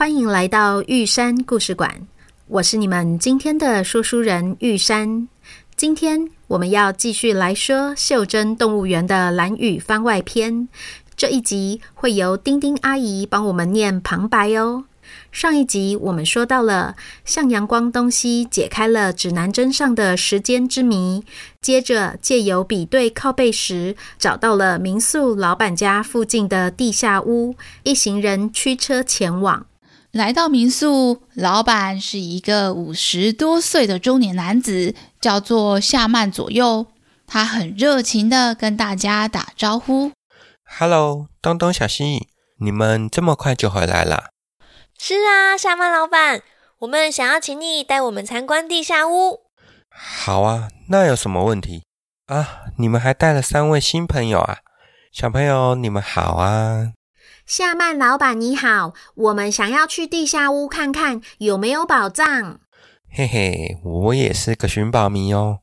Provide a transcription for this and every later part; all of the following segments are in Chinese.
欢迎来到玉山故事馆。我是你们今天的说书人玉山。今天我们要继续来说袖珍动物园的蓝雨番外篇。这一集会由丁丁阿姨帮我们念旁白哦。上一集我们说到了向阳光东西解开了指南针上的时间之谜，接着借由比对靠背时，找到了民宿老板家附近的地下屋，一行人驱车前往。来到民宿，老板是一个五十多岁的中年男子，叫做夏曼左右。他很热情的跟大家打招呼。Hello，东东、小西，你们这么快就回来了？是啊，夏曼老板，我们想要请你带我们参观地下屋。好啊，那有什么问题啊？你们还带了三位新朋友啊？小朋友，你们好啊！夏曼老板你好，我们想要去地下屋看看有没有宝藏。嘿嘿，我也是个寻宝迷哦，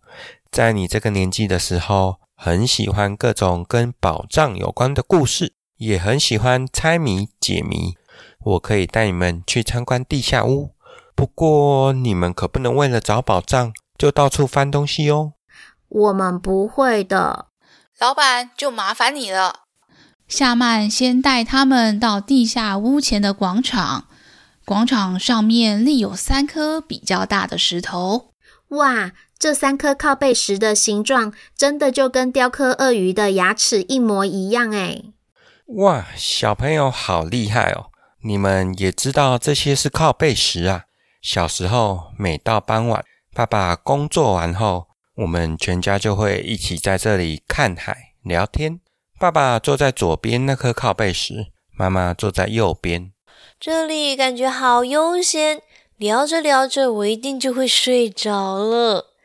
在你这个年纪的时候。很喜欢各种跟宝藏有关的故事，也很喜欢猜谜解谜。我可以带你们去参观地下屋，不过你们可不能为了找宝藏就到处翻东西哦。我们不会的，老板就麻烦你了。夏曼先带他们到地下屋前的广场，广场上面立有三颗比较大的石头。哇！这三颗靠背石的形状，真的就跟雕刻鳄鱼的牙齿一模一样哎！哇，小朋友好厉害哦！你们也知道这些是靠背石啊？小时候每到傍晚，爸爸工作完后，我们全家就会一起在这里看海、聊天。爸爸坐在左边那颗靠背时，妈妈坐在右边。这里感觉好悠闲，聊着聊着，我一定就会睡着了。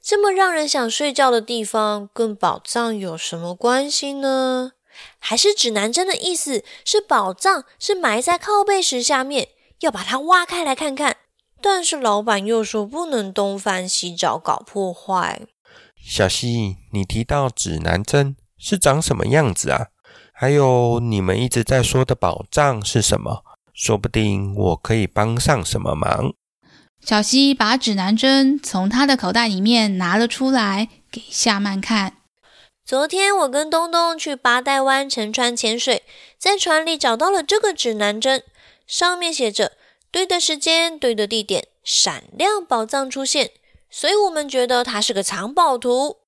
这么让人想睡觉的地方，跟宝藏有什么关系呢？还是指南针的意思是宝藏是埋在靠背石下面，要把它挖开来看看？但是老板又说不能东翻西找，搞破坏。小西，你提到指南针是长什么样子啊？还有你们一直在说的宝藏是什么？说不定我可以帮上什么忙。小西把指南针从他的口袋里面拿了出来，给夏曼看。昨天我跟东东去八代湾沉船潜水，在船里找到了这个指南针，上面写着“对的时间，对的地点，闪亮宝藏出现”，所以我们觉得它是个藏宝图。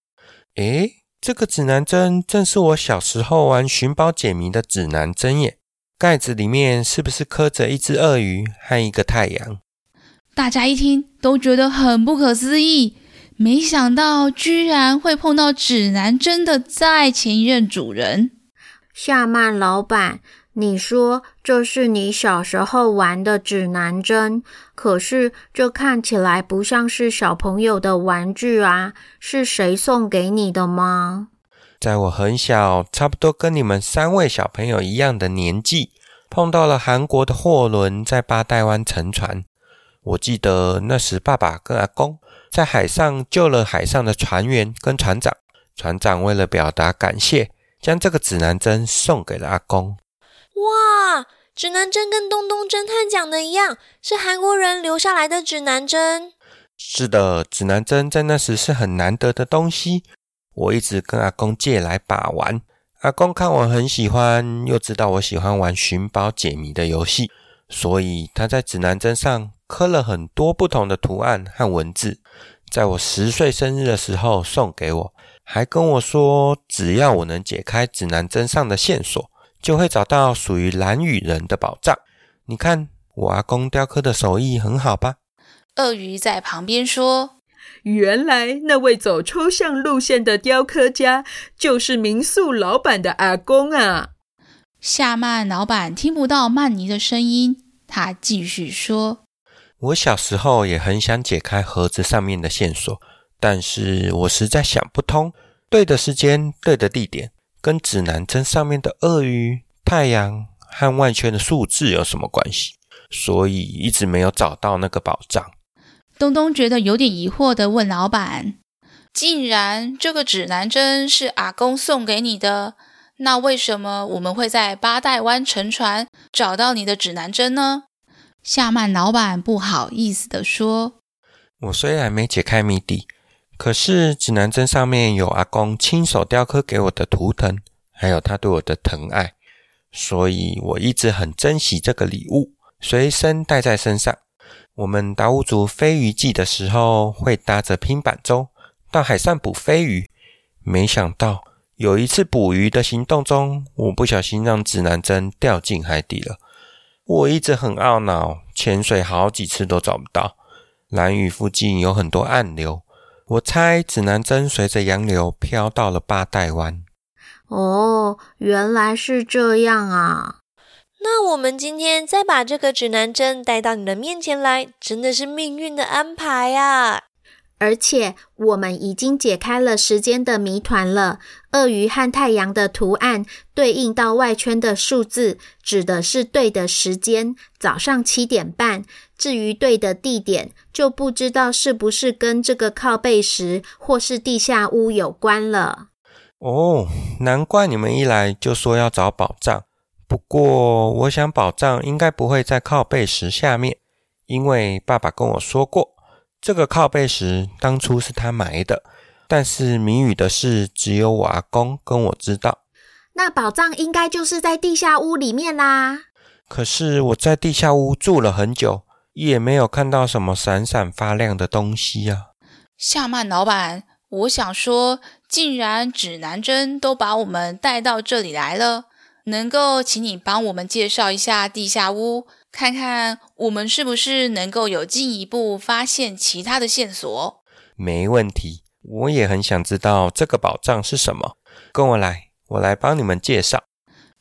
诶，这个指南针正是我小时候玩寻宝解谜的指南针耶！盖子里面是不是刻着一只鳄鱼和一个太阳？大家一听都觉得很不可思议，没想到居然会碰到指南针的再前一任主人。夏曼老板，你说这是你小时候玩的指南针，可是这看起来不像是小朋友的玩具啊，是谁送给你的吗？在我很小，差不多跟你们三位小朋友一样的年纪，碰到了韩国的货轮在八代湾沉船。我记得那时，爸爸跟阿公在海上救了海上的船员跟船长。船长为了表达感谢，将这个指南针送给了阿公。哇，指南针跟东东侦探讲的一样，是韩国人留下来的指南针。是的，指南针在那时是很难得的东西。我一直跟阿公借来把玩。阿公看我很喜欢，又知道我喜欢玩寻宝解谜的游戏，所以他在指南针上。刻了很多不同的图案和文字，在我十岁生日的时候送给我，还跟我说，只要我能解开指南针上的线索，就会找到属于兰屿人的宝藏。你看，我阿公雕刻的手艺很好吧？鳄鱼在旁边说：“原来那位走抽象路线的雕刻家，就是民宿老板的阿公啊！”夏曼老板听不到曼尼的声音。他继续说：“我小时候也很想解开盒子上面的线索，但是我实在想不通，对的时间、对的地点，跟指南针上面的鳄鱼、太阳和外圈的数字有什么关系？所以一直没有找到那个宝藏。”东东觉得有点疑惑的问老板：“既然这个指南针是阿公送给你的，那为什么我们会在八代湾沉船找到你的指南针呢？”夏曼老板不好意思地说：“我虽然没解开谜底，可是指南针上面有阿公亲手雕刻给我的图腾，还有他对我的疼爱，所以我一直很珍惜这个礼物，随身带在身上。”我们达悟族飞鱼季的时候，会搭着拼板舟到海上捕飞鱼。没想到有一次捕鱼的行动中，我不小心让指南针掉进海底了。我一直很懊恼，潜水好几次都找不到。蓝屿附近有很多暗流，我猜指南针随着洋流飘到了八代湾。哦，原来是这样啊！那我们今天再把这个指南针带到你的面前来，真的是命运的安排啊！而且我们已经解开了时间的谜团了。鳄鱼和太阳的图案对应到外圈的数字，指的是对的时间，早上七点半。至于对的地点，就不知道是不是跟这个靠背石或是地下屋有关了。哦，难怪你们一来就说要找宝藏。不过，我想宝藏应该不会在靠背石下面，因为爸爸跟我说过，这个靠背石当初是他埋的。但是谜语的事，只有我阿公跟我知道。那宝藏应该就是在地下屋里面啦。可是我在地下屋住了很久，也没有看到什么闪闪发亮的东西啊。夏曼老板，我想说，既然指南针都把我们带到这里来了。能够请你帮我们介绍一下地下屋，看看我们是不是能够有进一步发现其他的线索？没问题，我也很想知道这个宝藏是什么。跟我来，我来帮你们介绍。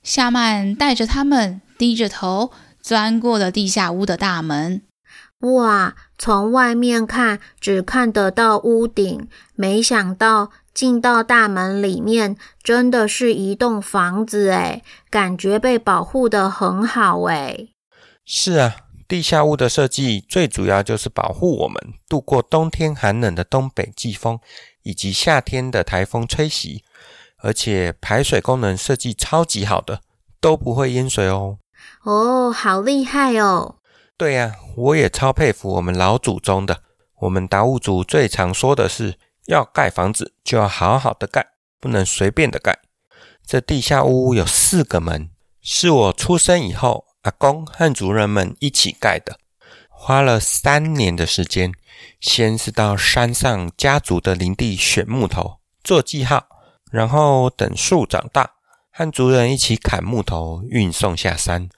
夏曼带着他们低着头钻过了地下屋的大门。哇，从外面看只看得到屋顶，没想到。进到大门里面，真的是一栋房子诶，感觉被保护得很好诶。是啊，地下屋的设计最主要就是保护我们度过冬天寒冷的东北季风，以及夏天的台风吹袭。而且排水功能设计超级好的，都不会淹水哦。哦，好厉害哦！对呀，我也超佩服我们老祖宗的。我们达悟族最常说的是。要盖房子就要好好的盖，不能随便的盖。这地下屋有四个门，是我出生以后阿公和族人们一起盖的，花了三年的时间。先是到山上家族的林地选木头做记号，然后等树长大，和族人一起砍木头运送下山，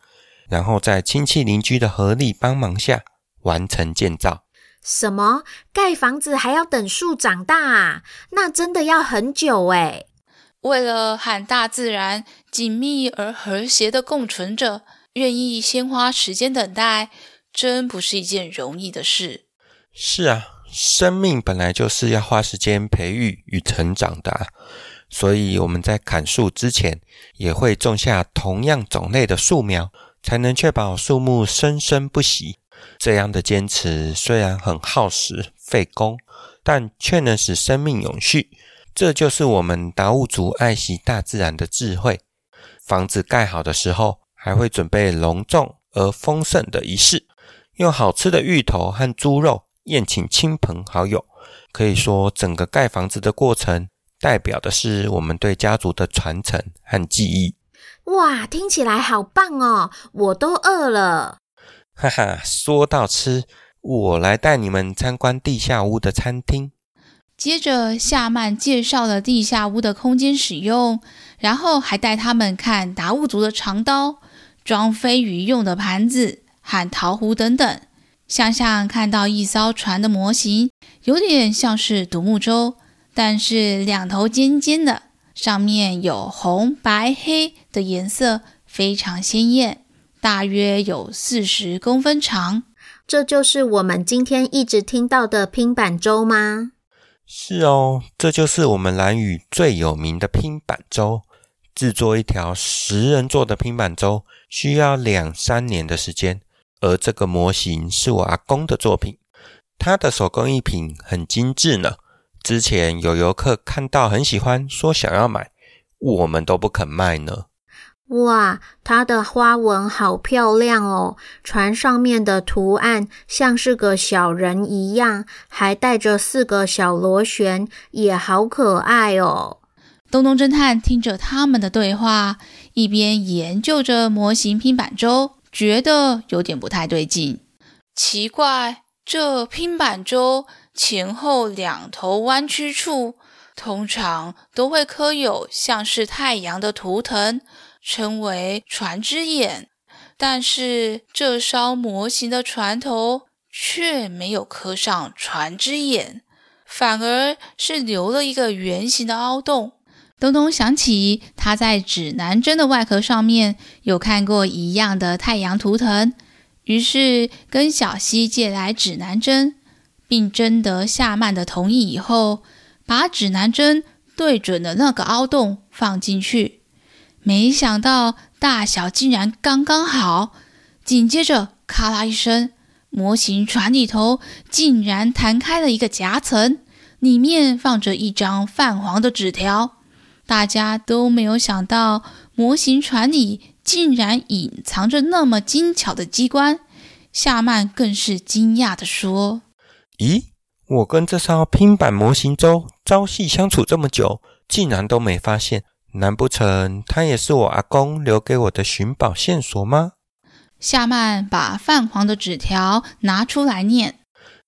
然后在亲戚邻居的合力帮忙下完成建造。什么？盖房子还要等树长大啊？那真的要很久诶。为了和大自然紧密而和谐的共存着，愿意先花时间等待，真不是一件容易的事。是啊，生命本来就是要花时间培育与成长的，所以我们在砍树之前，也会种下同样种类的树苗，才能确保树木生生不息。这样的坚持虽然很耗时费工，但却能使生命永续。这就是我们达悟族爱惜大自然的智慧。房子盖好的时候，还会准备隆重而丰盛的仪式，用好吃的芋头和猪肉宴请亲朋好友。可以说，整个盖房子的过程，代表的是我们对家族的传承和记忆。哇，听起来好棒哦！我都饿了。哈哈，说到吃，我来带你们参观地下屋的餐厅。接着，夏曼介绍了地下屋的空间使用，然后还带他们看达悟族的长刀、装飞鱼用的盘子和陶壶等等。想想看到一艘船的模型，有点像是独木舟，但是两头尖尖的，上面有红、白、黑的颜色，非常鲜艳。大约有四十公分长。这就是我们今天一直听到的拼板舟吗？是哦，这就是我们兰屿最有名的拼板舟。制作一条十人座的拼板舟需要两三年的时间，而这个模型是我阿公的作品，他的手工艺品很精致呢。之前有游客看到很喜欢，说想要买，我们都不肯卖呢。哇，它的花纹好漂亮哦！船上面的图案像是个小人一样，还带着四个小螺旋，也好可爱哦。东东侦探听着他们的对话，一边研究着模型拼板舟，觉得有点不太对劲。奇怪，这拼板舟前后两头弯曲处，通常都会刻有像是太阳的图腾。称为船之眼，但是这艘模型的船头却没有刻上船之眼，反而是留了一个圆形的凹洞。东东想起他在指南针的外壳上面有看过一样的太阳图腾，于是跟小西借来指南针，并征得夏曼的同意以后，把指南针对准了那个凹洞放进去。没想到大小竟然刚刚好，紧接着咔啦一声，模型船里头竟然弹开了一个夹层，里面放着一张泛黄的纸条。大家都没有想到，模型船里竟然隐藏着那么精巧的机关。夏曼更是惊讶地说：“咦，我跟这艘拼板模型舟朝夕相处这么久，竟然都没发现。”难不成它也是我阿公留给我的寻宝线索吗？夏曼把泛黄的纸条拿出来念：“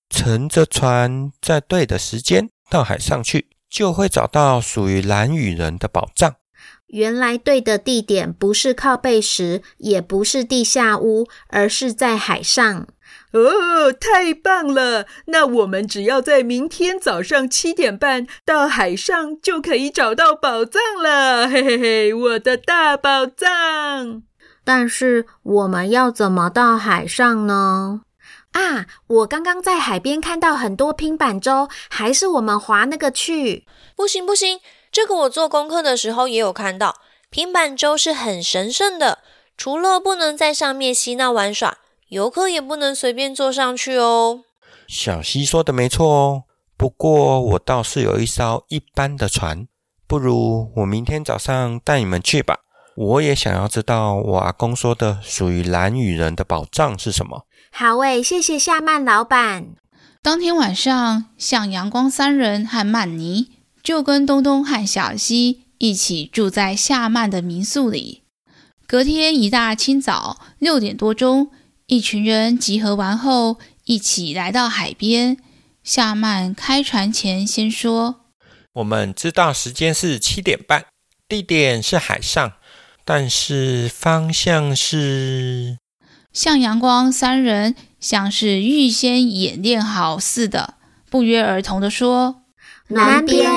乘着船在对的时间到海上去，就会找到属于蓝雨人的宝藏。”原来对的地点不是靠背石，也不是地下屋，而是在海上。哦，太棒了！那我们只要在明天早上七点半到海上，就可以找到宝藏了。嘿嘿嘿，我的大宝藏！但是我们要怎么到海上呢？啊，我刚刚在海边看到很多拼板舟，还是我们划那个去？不行不行，这个我做功课的时候也有看到，拼板舟是很神圣的，除了不能在上面嬉闹玩耍。游客也不能随便坐上去哦。小溪说的没错哦，不过我倒是有一艘一般的船，不如我明天早上带你们去吧。我也想要知道我阿公说的属于蓝雨人的宝藏是什么。好诶，谢谢夏曼老板。当天晚上，向阳光三人和曼尼就跟东东和小溪一起住在夏曼的民宿里。隔天一大清早，六点多钟。一群人集合完后，一起来到海边。夏曼开船前先说：“我们知道时间是七点半，地点是海上，但是方向是……”向阳光三人像是预先演练好似的，不约而同的说：“南边。”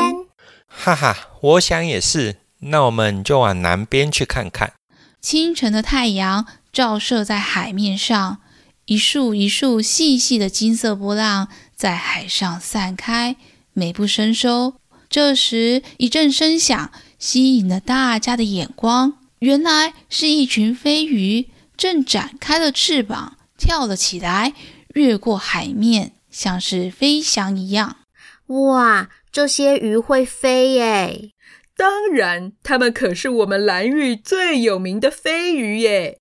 哈哈，我想也是。那我们就往南边去看看。清晨的太阳。照射在海面上，一束一束细细的金色波浪在海上散开，美不胜收。这时，一阵声响吸引了大家的眼光，原来是一群飞鱼正展开了翅膀，跳了起来，越过海面，像是飞翔一样。哇，这些鱼会飞耶！当然，它们可是我们兰屿最有名的飞鱼耶。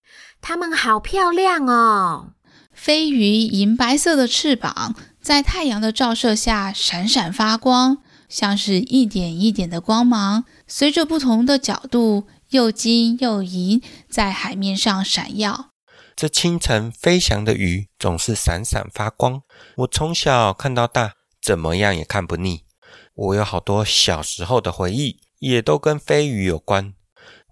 它们好漂亮哦！飞鱼银白色的翅膀在太阳的照射下闪闪发光，像是一点一点的光芒，随着不同的角度，又金又银，在海面上闪耀。这清晨飞翔的鱼总是闪闪发光，我从小看到大，怎么样也看不腻。我有好多小时候的回忆，也都跟飞鱼有关。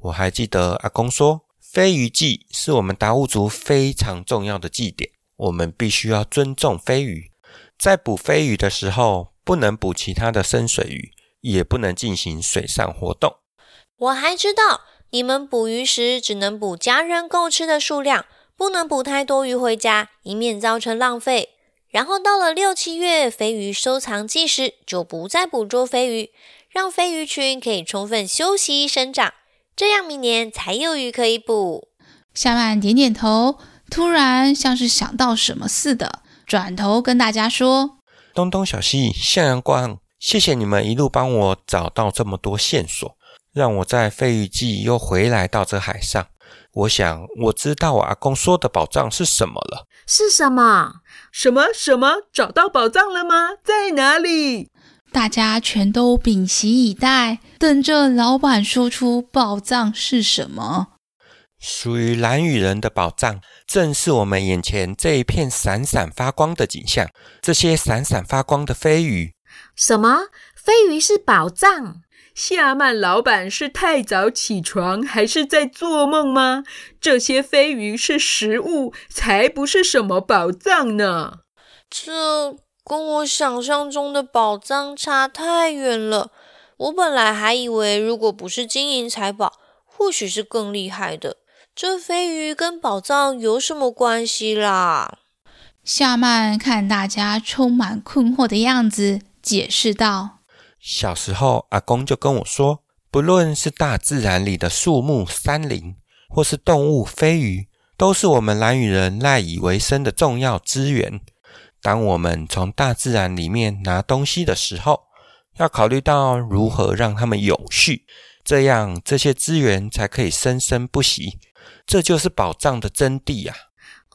我还记得阿公说，飞鱼祭是我们达悟族非常重要的祭典，我们必须要尊重飞鱼。在捕飞鱼的时候，不能捕其他的深水鱼，也不能进行水上活动。我还知道，你们捕鱼时只能捕家人够吃的数量，不能捕太多鱼回家，以免造成浪费。然后到了六七月飞鱼收藏季时，就不再捕捉飞鱼，让飞鱼群可以充分休息生长，这样明年才有鱼可以捕。夏曼点点头，突然像是想到什么似的，转头跟大家说：“东东、小西、向阳光，谢谢你们一路帮我找到这么多线索，让我在飞鱼季又回来到这海上。我想我知道我阿公说的宝藏是什么了。是什么？什么什么？找到宝藏了吗？在哪里？”大家全都屏息以待，等着老板说出宝藏是什么。属于蓝雨人的宝藏，正是我们眼前这一片闪闪发光的景象。这些闪闪发光的飞鱼，什么？飞鱼是宝藏？夏曼老板是太早起床，还是在做梦吗？这些飞鱼是食物，才不是什么宝藏呢。这跟我想象中的宝藏差太远了。我本来还以为，如果不是金银财宝，或许是更厉害的。这飞鱼跟宝藏有什么关系啦？夏曼看大家充满困惑的样子，解释道：“小时候，阿公就跟我说，不论是大自然里的树木、山林，或是动物、飞鱼，都是我们蓝羽人赖以为生的重要资源。当我们从大自然里面拿东西的时候，要考虑到如何让它们有序，这样这些资源才可以生生不息。”这就是宝藏的真谛呀！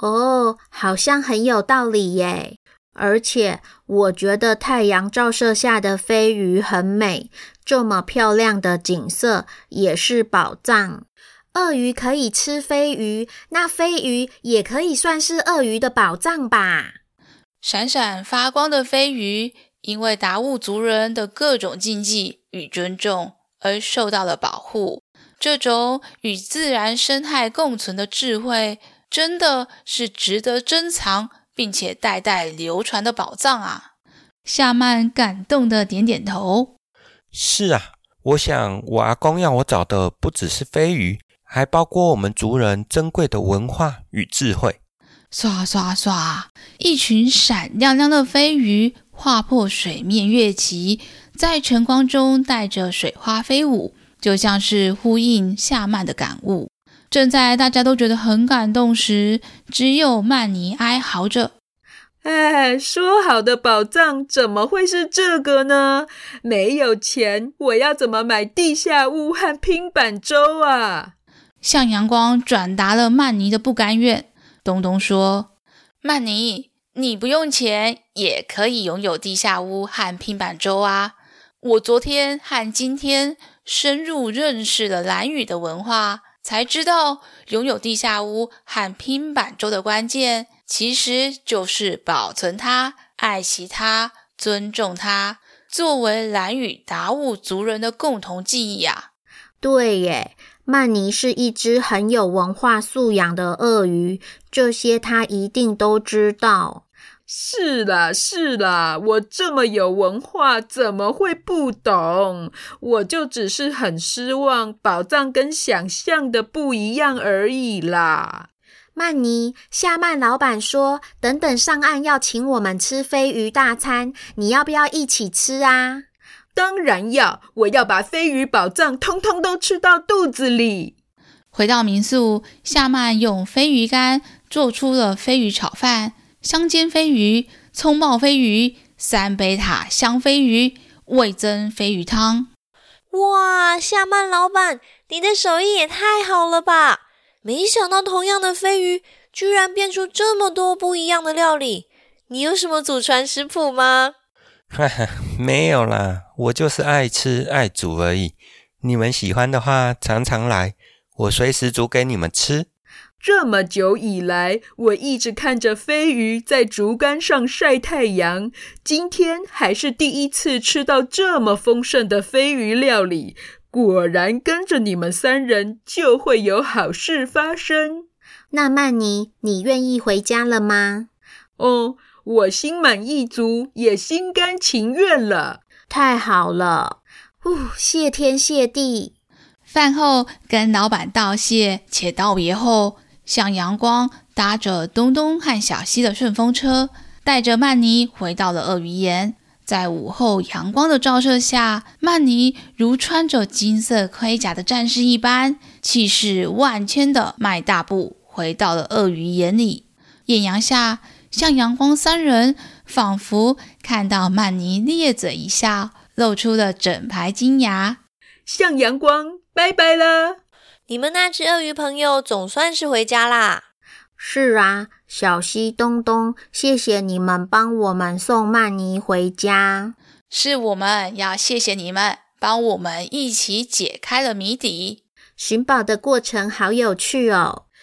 哦，好像很有道理耶。而且我觉得太阳照射下的飞鱼很美，这么漂亮的景色也是宝藏。鳄鱼可以吃飞鱼，那飞鱼也可以算是鳄鱼的宝藏吧？闪闪发光的飞鱼，因为达悟族人的各种禁忌与尊重而受到了保护。这种与自然生态共存的智慧，真的是值得珍藏并且代代流传的宝藏啊！夏曼感动的点点头。是啊，我想我阿公要我找的不只是飞鱼，还包括我们族人珍贵的文化与智慧。刷刷刷，一群闪亮亮的飞鱼划破水面跃起，在晨光中带着水花飞舞。就像是呼应夏曼的感悟。正在大家都觉得很感动时，只有曼尼哀嚎着：“哎，说好的宝藏怎么会是这个呢？没有钱，我要怎么买地下屋和拼板舟啊？”向阳光转达了曼尼的不甘愿。东东说：“曼尼，你不用钱也可以拥有地下屋和拼板舟啊！我昨天和今天。”深入认识了兰屿的文化，才知道拥有地下屋和拼板舟的关键，其实就是保存它、爱惜它、尊重它，作为兰屿达悟族人的共同记忆呀。对耶，曼尼是一只很有文化素养的鳄鱼，这些他一定都知道。是啦，是啦，我这么有文化，怎么会不懂？我就只是很失望，宝藏跟想象的不一样而已啦。曼尼，夏曼老板说，等等上岸要请我们吃飞鱼大餐，你要不要一起吃啊？当然要，我要把飞鱼宝藏通通都吃到肚子里。回到民宿，夏曼用飞鱼干做出了飞鱼炒饭。香煎飞鱼、葱爆飞鱼、三杯塔香飞鱼、味增飞鱼汤。哇，夏曼老板，你的手艺也太好了吧！没想到同样的飞鱼，居然变出这么多不一样的料理。你有什么祖传食谱吗？哈哈，没有啦，我就是爱吃爱煮而已。你们喜欢的话，常常来，我随时煮给你们吃。这么久以来，我一直看着飞鱼在竹竿上晒太阳。今天还是第一次吃到这么丰盛的飞鱼料理。果然，跟着你们三人就会有好事发生。那曼尼，你愿意回家了吗？哦，我心满意足，也心甘情愿了。太好了！呜，谢天谢地。饭后跟老板道谢且道别后。向阳光搭着东东和小西的顺风车，带着曼妮回到了鳄鱼岩。在午后阳光的照射下，曼妮如穿着金色盔甲的战士一般，气势万千地迈大步回到了鳄鱼眼里。艳阳下，向阳光三人仿佛看到曼尼咧嘴一笑，露出了整排金牙。向阳光，拜拜啦！你们那只鳄鱼朋友总算是回家啦。是啊，小溪、东东，谢谢你们帮我们送曼尼回家。是我们要谢谢你们，帮我们一起解开了谜底。寻宝的过程好有趣哦。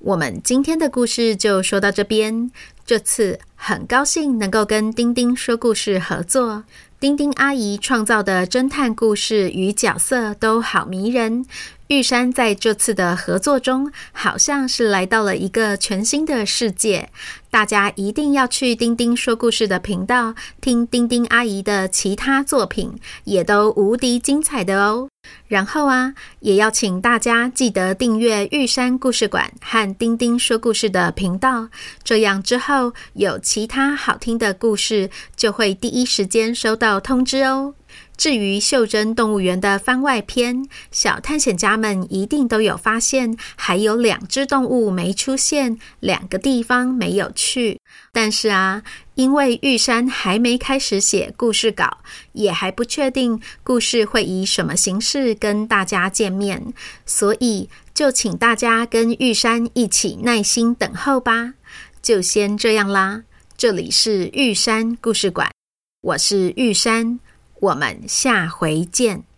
我们今天的故事就说到这边。这次很高兴能够跟丁丁说故事合作。丁丁阿姨创造的侦探故事与角色都好迷人。玉山在这次的合作中，好像是来到了一个全新的世界。大家一定要去丁丁说故事的频道听丁丁阿姨的其他作品，也都无敌精彩的哦。然后啊，也要请大家记得订阅玉山故事馆和丁丁说故事的频道，这样之后有其他好听的故事，就会第一时间收到通知哦。至于袖珍动物园的番外篇，小探险家们一定都有发现，还有两只动物没出现，两个地方没有去。但是啊，因为玉山还没开始写故事稿，也还不确定故事会以什么形式跟大家见面，所以就请大家跟玉山一起耐心等候吧。就先这样啦，这里是玉山故事馆，我是玉山。我们下回见。